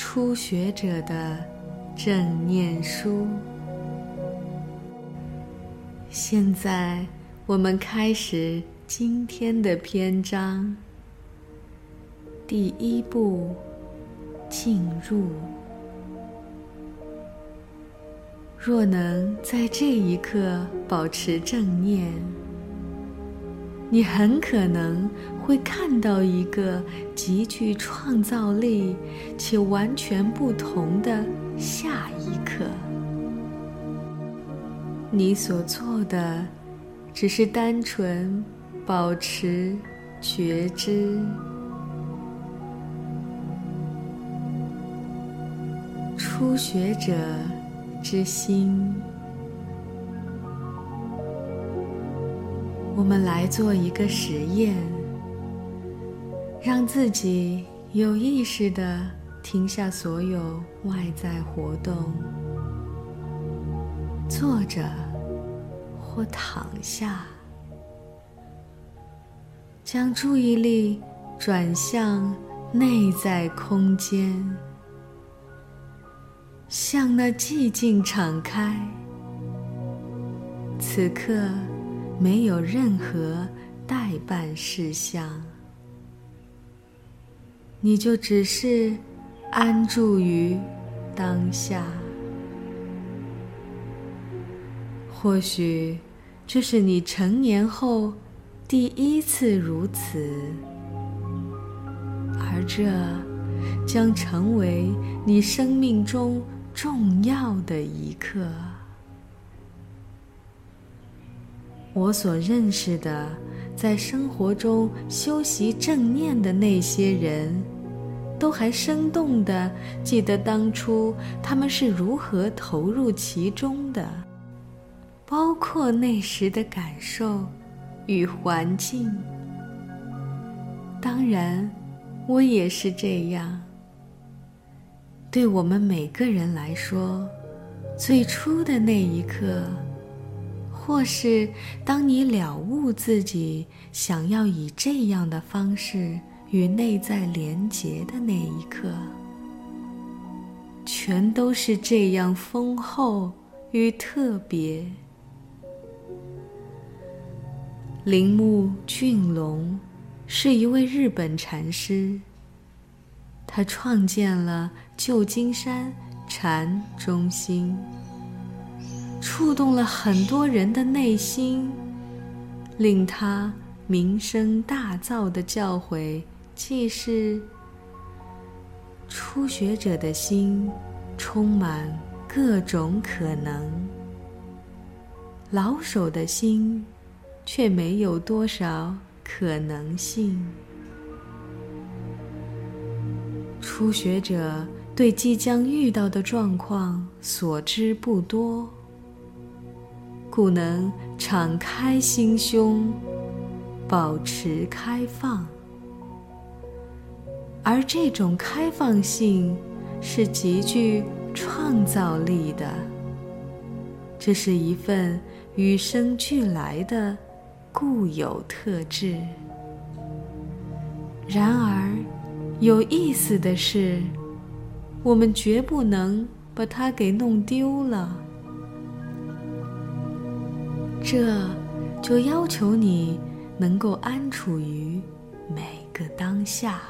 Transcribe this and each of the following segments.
初学者的正念书。现在，我们开始今天的篇章。第一步，进入。若能在这一刻保持正念。你很可能会看到一个极具创造力且完全不同的下一刻。你所做的只是单纯保持觉知，初学者之心。我们来做一个实验，让自己有意识的停下所有外在活动，坐着或躺下，将注意力转向内在空间，向那寂静敞开。此刻。没有任何代办事项，你就只是安住于当下。或许这是你成年后第一次如此，而这将成为你生命中重要的一刻。我所认识的，在生活中修习正念的那些人，都还生动地记得当初他们是如何投入其中的，包括那时的感受与环境。当然，我也是这样。对我们每个人来说，最初的那一刻。或是当你了悟自己想要以这样的方式与内在连结的那一刻，全都是这样丰厚与特别。铃木俊龙是一位日本禅师，他创建了旧金山禅中心。触动了很多人的内心，令他名声大噪的教诲，既是初学者的心充满各种可能，老手的心却没有多少可能性。初学者对即将遇到的状况所知不多。故能敞开心胸，保持开放，而这种开放性是极具创造力的。这是一份与生俱来的固有特质。然而，有意思的是，我们绝不能把它给弄丢了。这就要求你能够安处于每个当下，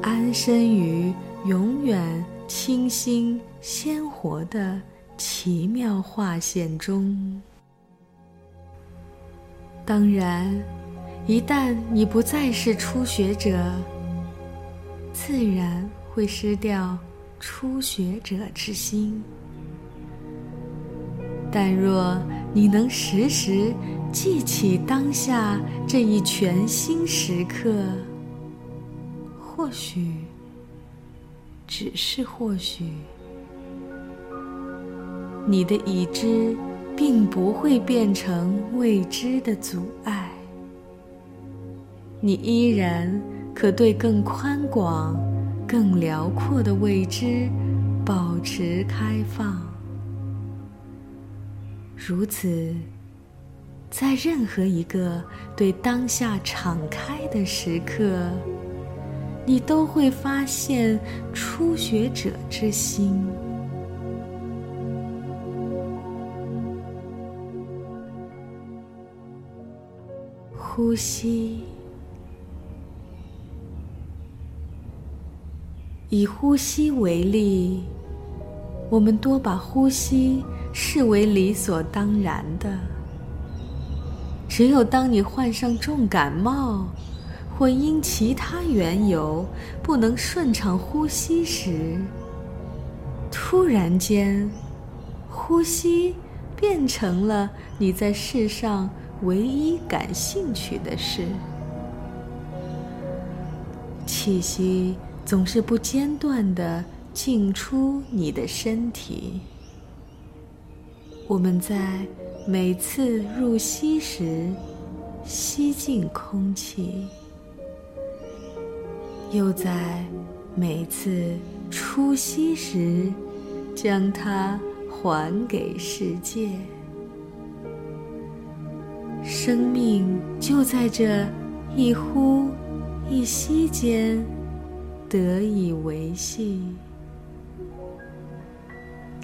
安身于永远清新鲜活的奇妙画线中。当然，一旦你不再是初学者，自然会失掉初学者之心。但若你能时时记起当下这一全新时刻，或许只是或许。你的已知并不会变成未知的阻碍，你依然可对更宽广、更辽阔的未知保持开放。如此。在任何一个对当下敞开的时刻，你都会发现初学者之心。呼吸，以呼吸为例，我们多把呼吸视为理所当然的。只有当你患上重感冒，或因其他缘由不能顺畅呼吸时，突然间，呼吸变成了你在世上唯一感兴趣的事。气息总是不间断地进出你的身体。我们在。每次入息时，吸进空气；又在每次出息时，将它还给世界。生命就在这一呼一吸间得以维系。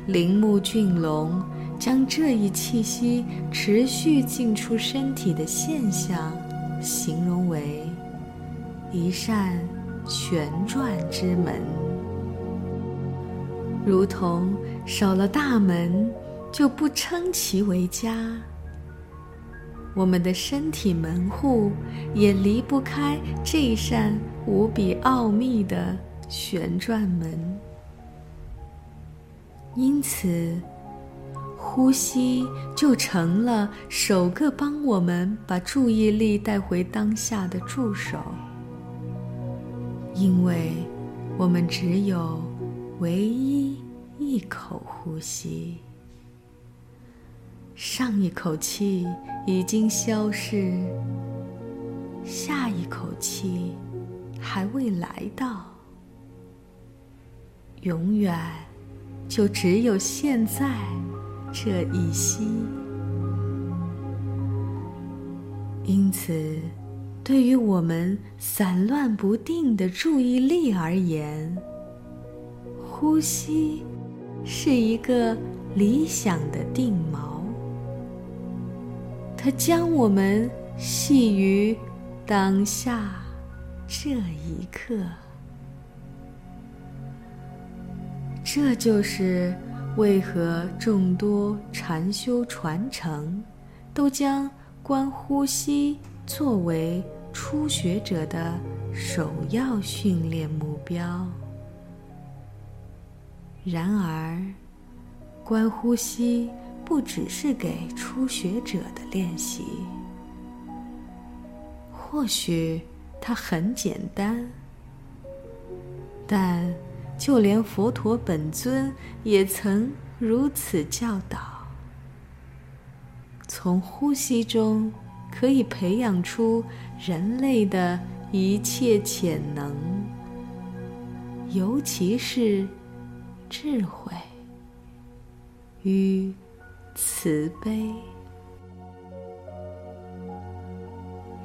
铃木俊龙。将这一气息持续进出身体的现象，形容为一扇旋转之门，如同少了大门就不称其为家。我们的身体门户也离不开这扇无比奥秘的旋转门，因此。呼吸就成了首个帮我们把注意力带回当下的助手，因为我们只有唯一一口呼吸，上一口气已经消逝，下一口气还未来到，永远就只有现在。这一息，因此，对于我们散乱不定的注意力而言，呼吸是一个理想的定锚。它将我们系于当下这一刻。这就是。为何众多禅修传承都将观呼吸作为初学者的首要训练目标？然而，观呼吸不只是给初学者的练习。或许它很简单，但。就连佛陀本尊也曾如此教导：从呼吸中可以培养出人类的一切潜能，尤其是智慧与慈悲。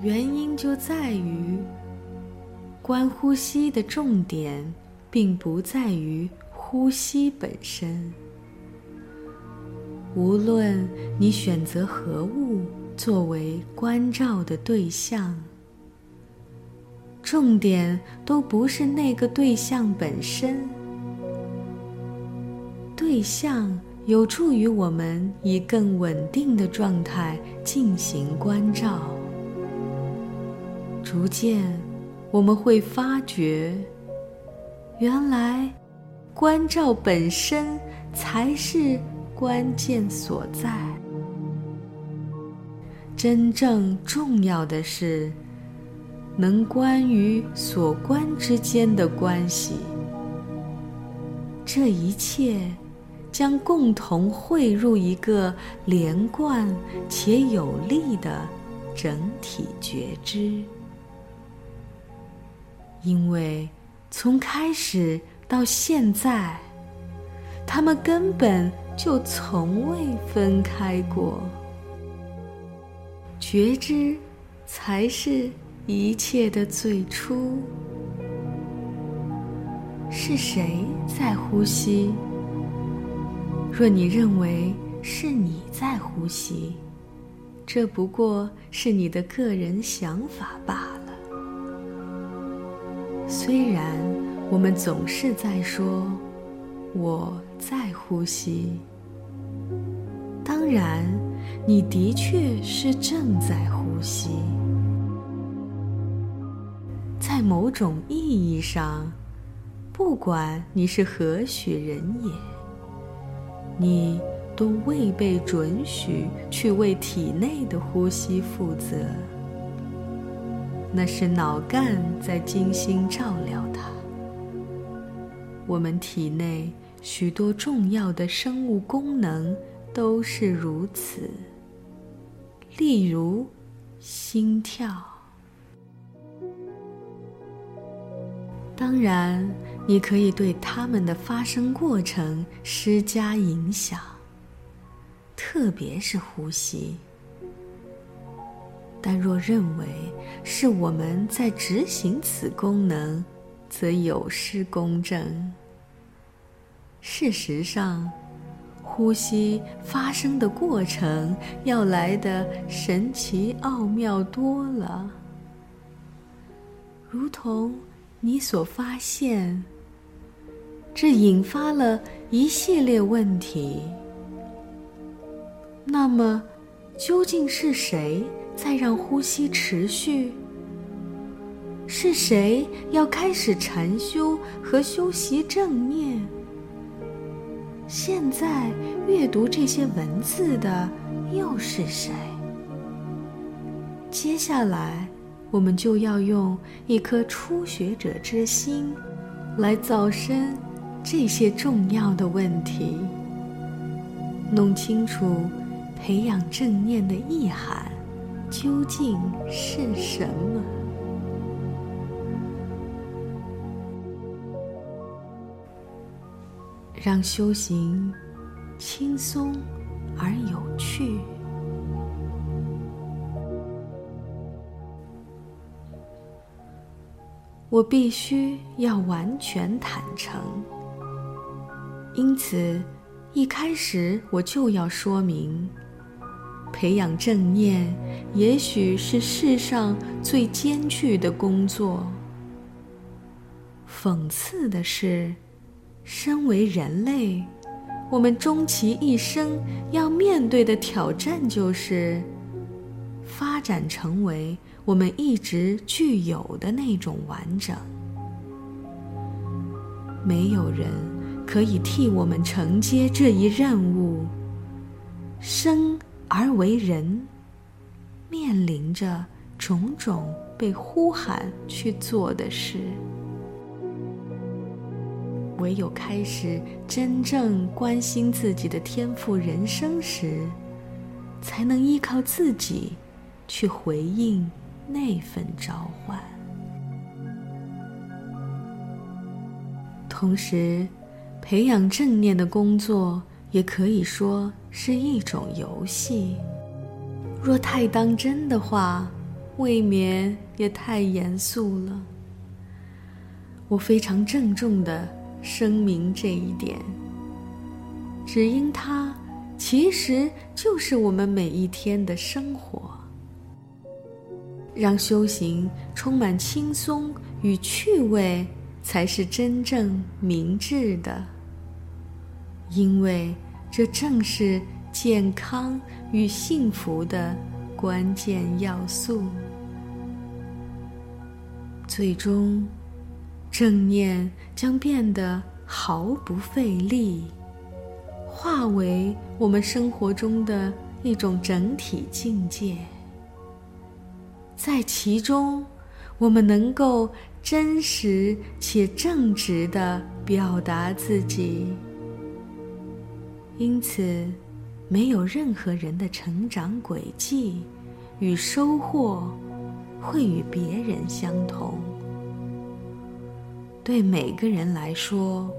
原因就在于观呼吸的重点。并不在于呼吸本身。无论你选择何物作为关照的对象，重点都不是那个对象本身。对象有助于我们以更稳定的状态进行关照。逐渐，我们会发觉。原来，关照本身才是关键所在。真正重要的是，能关于所关之间的关系，这一切将共同汇入一个连贯且有力的整体觉知。因为从开始到现在，他们根本就从未分开过。觉知才是一切的最初。是谁在呼吸？若你认为是你在呼吸，这不过是你的个人想法罢了。虽然我们总是在说我在呼吸，当然，你的确是正在呼吸。在某种意义上，不管你是何许人也，你都未被准许去为体内的呼吸负责。那是脑干在精心照料它。我们体内许多重要的生物功能都是如此，例如心跳。当然，你可以对它们的发生过程施加影响，特别是呼吸。但若认为是我们在执行此功能，则有失公正。事实上，呼吸发生的过程要来的神奇奥妙多了。如同你所发现，这引发了一系列问题。那么，究竟是谁？再让呼吸持续。是谁要开始禅修和修习正念？现在阅读这些文字的又是谁？接下来，我们就要用一颗初学者之心，来造深这些重要的问题，弄清楚培养正念的意涵。究竟是什么？让修行轻松而有趣。我必须要完全坦诚，因此一开始我就要说明。培养正念，也许是世上最艰巨的工作。讽刺的是，身为人类，我们终其一生要面对的挑战就是：发展成为我们一直具有的那种完整。没有人可以替我们承接这一任务。生。而为人，面临着种种被呼喊去做的事。唯有开始真正关心自己的天赋人生时，才能依靠自己去回应那份召唤。同时，培养正念的工作。也可以说是一种游戏。若太当真的话，未免也太严肃了。我非常郑重的声明这一点，只因它其实就是我们每一天的生活。让修行充满轻松与趣味，才是真正明智的。因为。这正是健康与幸福的关键要素。最终，正念将变得毫不费力，化为我们生活中的一种整体境界。在其中，我们能够真实且正直的表达自己。因此，没有任何人的成长轨迹与收获会与别人相同。对每个人来说，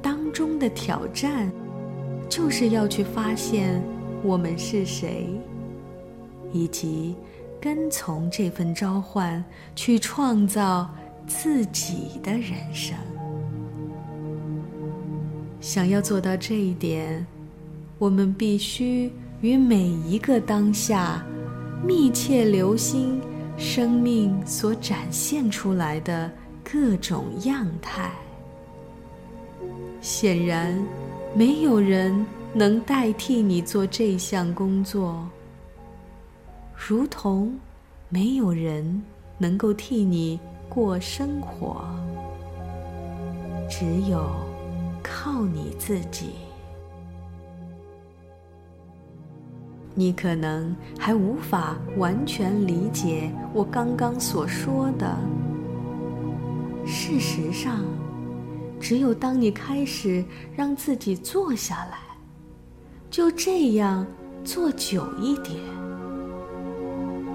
当中的挑战，就是要去发现我们是谁，以及跟从这份召唤，去创造自己的人生。想要做到这一点，我们必须与每一个当下密切留心生命所展现出来的各种样态。显然，没有人能代替你做这项工作，如同没有人能够替你过生活，只有。靠你自己，你可能还无法完全理解我刚刚所说的。事实上，只有当你开始让自己坐下来，就这样坐久一点，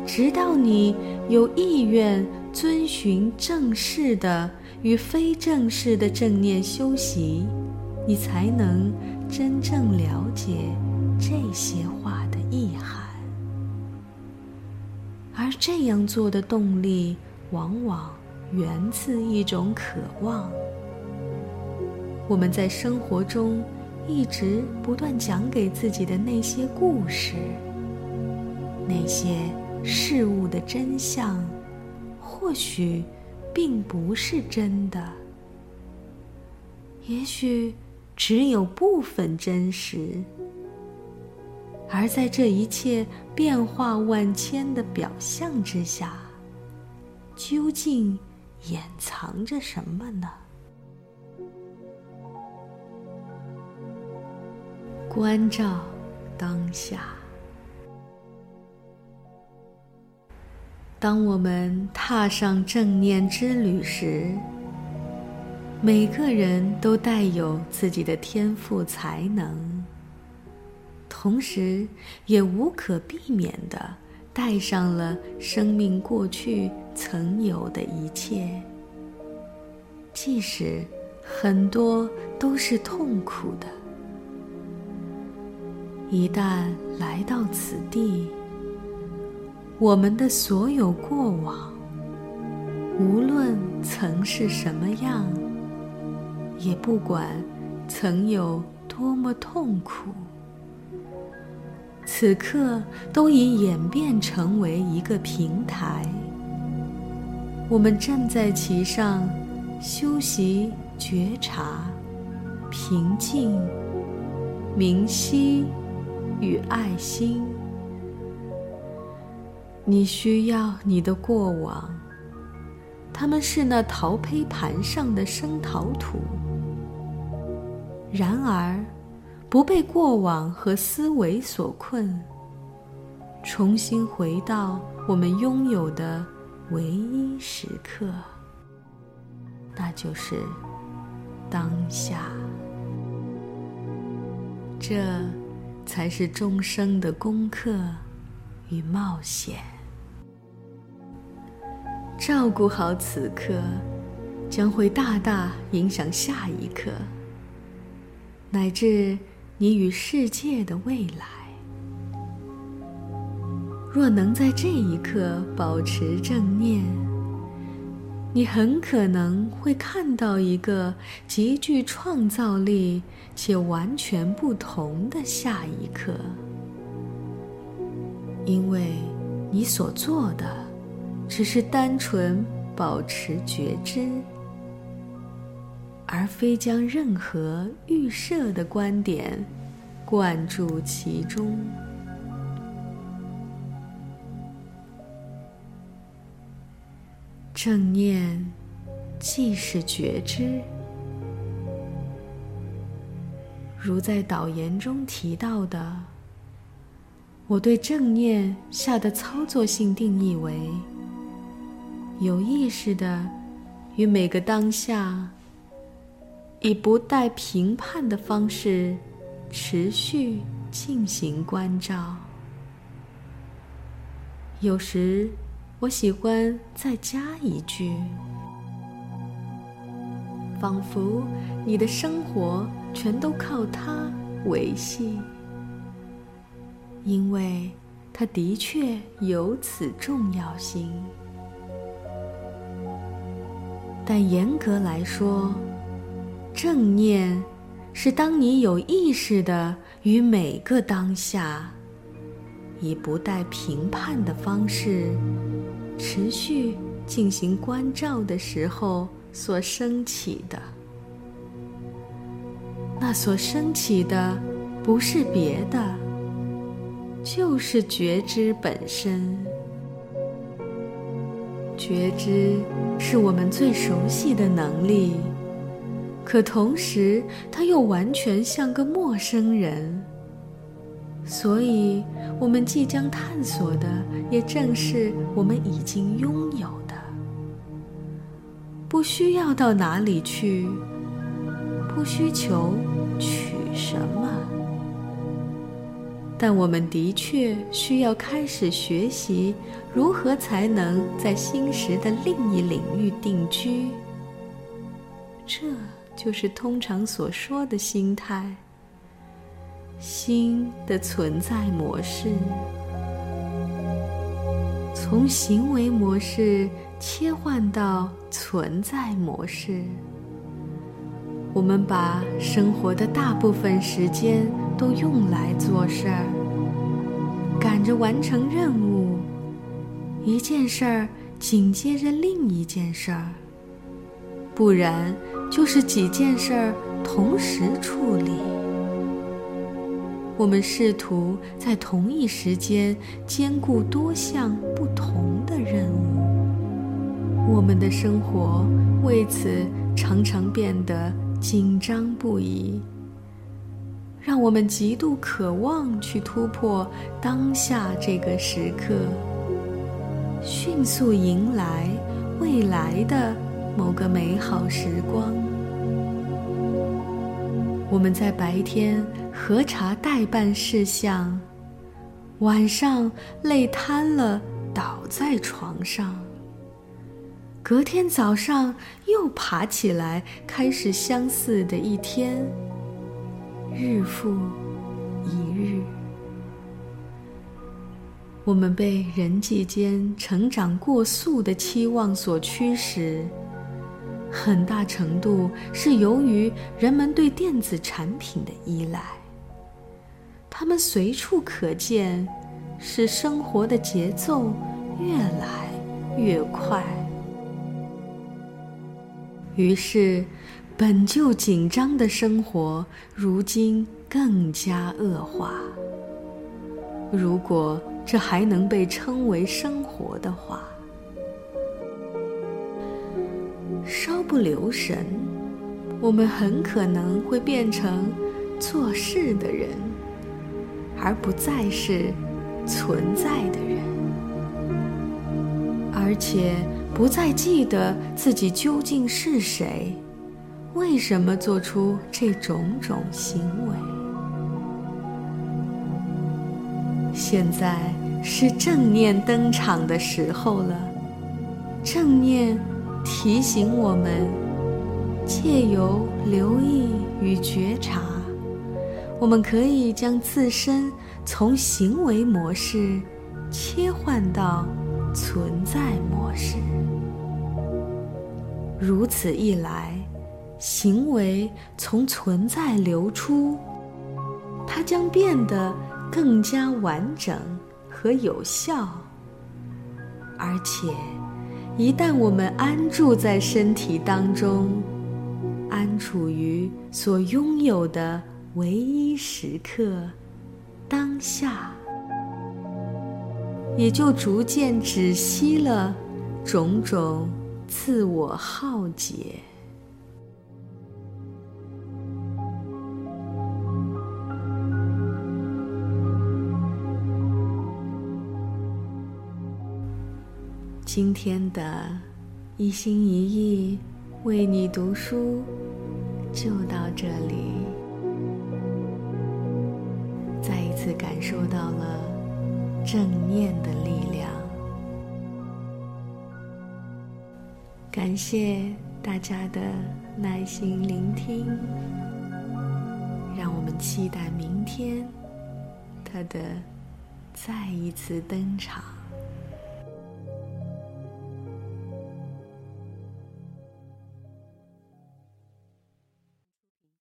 直到你有意愿遵循正式的与非正式的正念修习。你才能真正了解这些话的意涵，而这样做的动力，往往源自一种渴望。我们在生活中一直不断讲给自己的那些故事，那些事物的真相，或许并不是真的，也许。只有部分真实，而在这一切变化万千的表象之下，究竟掩藏着什么呢？关照当下。当我们踏上正念之旅时，每个人都带有自己的天赋才能，同时也无可避免的带上了生命过去曾有的一切，即使很多都是痛苦的。一旦来到此地，我们的所有过往，无论曾是什么样。也不管曾有多么痛苦，此刻都已演变成为一个平台。我们站在其上，修习觉察、平静、明晰与爱心。你需要你的过往，他们是那陶胚盘上的生陶土。然而，不被过往和思维所困，重新回到我们拥有的唯一时刻，那就是当下。这才是终生的功课与冒险。照顾好此刻，将会大大影响下一刻。乃至你与世界的未来，若能在这一刻保持正念，你很可能会看到一个极具创造力且完全不同的下一刻，因为你所做的只是单纯保持觉知。而非将任何预设的观点灌注其中。正念既是觉知，如在导言中提到的，我对正念下的操作性定义为：有意识的与每个当下。以不带评判的方式持续进行关照。有时，我喜欢再加一句，仿佛你的生活全都靠它维系，因为它的确有此重要性。但严格来说，正念是当你有意识的与每个当下，以不带评判的方式持续进行关照的时候所升起的。那所升起的不是别的，就是觉知本身。觉知是我们最熟悉的能力，可同时它又完全像个陌生人。所以，我们即将探索的，也正是我们已经拥有的。不需要到哪里去，不需求取什么，但我们的确需要开始学习。如何才能在心识的另一领域定居？这就是通常所说的心态，心的存在模式。从行为模式切换到存在模式，我们把生活的大部分时间都用来做事儿，赶着完成任务。一件事儿紧接着另一件事儿，不然就是几件事儿同时处理。我们试图在同一时间兼顾多项不同的任务，我们的生活为此常常变得紧张不已，让我们极度渴望去突破当下这个时刻。迅速迎来未来的某个美好时光。我们在白天核查待办事项，晚上累瘫了倒在床上，隔天早上又爬起来开始相似的一天，日复一日。我们被人际间成长过速的期望所驱使，很大程度是由于人们对电子产品的依赖。它们随处可见，使生活的节奏越来越快。于是，本就紧张的生活，如今更加恶化。如果这还能被称为生活的话，稍不留神，我们很可能会变成做事的人，而不再是存在的人，而且不再记得自己究竟是谁，为什么做出这种种行为。现在是正念登场的时候了。正念提醒我们，借由留意与觉察，我们可以将自身从行为模式切换到存在模式。如此一来，行为从存在流出，它将变得。更加完整和有效，而且，一旦我们安住在身体当中，安处于所拥有的唯一时刻当下，也就逐渐止息了种种自我耗竭。今天的一心一意为你读书，就到这里，再一次感受到了正念的力量。感谢大家的耐心聆听，让我们期待明天他的再一次登场。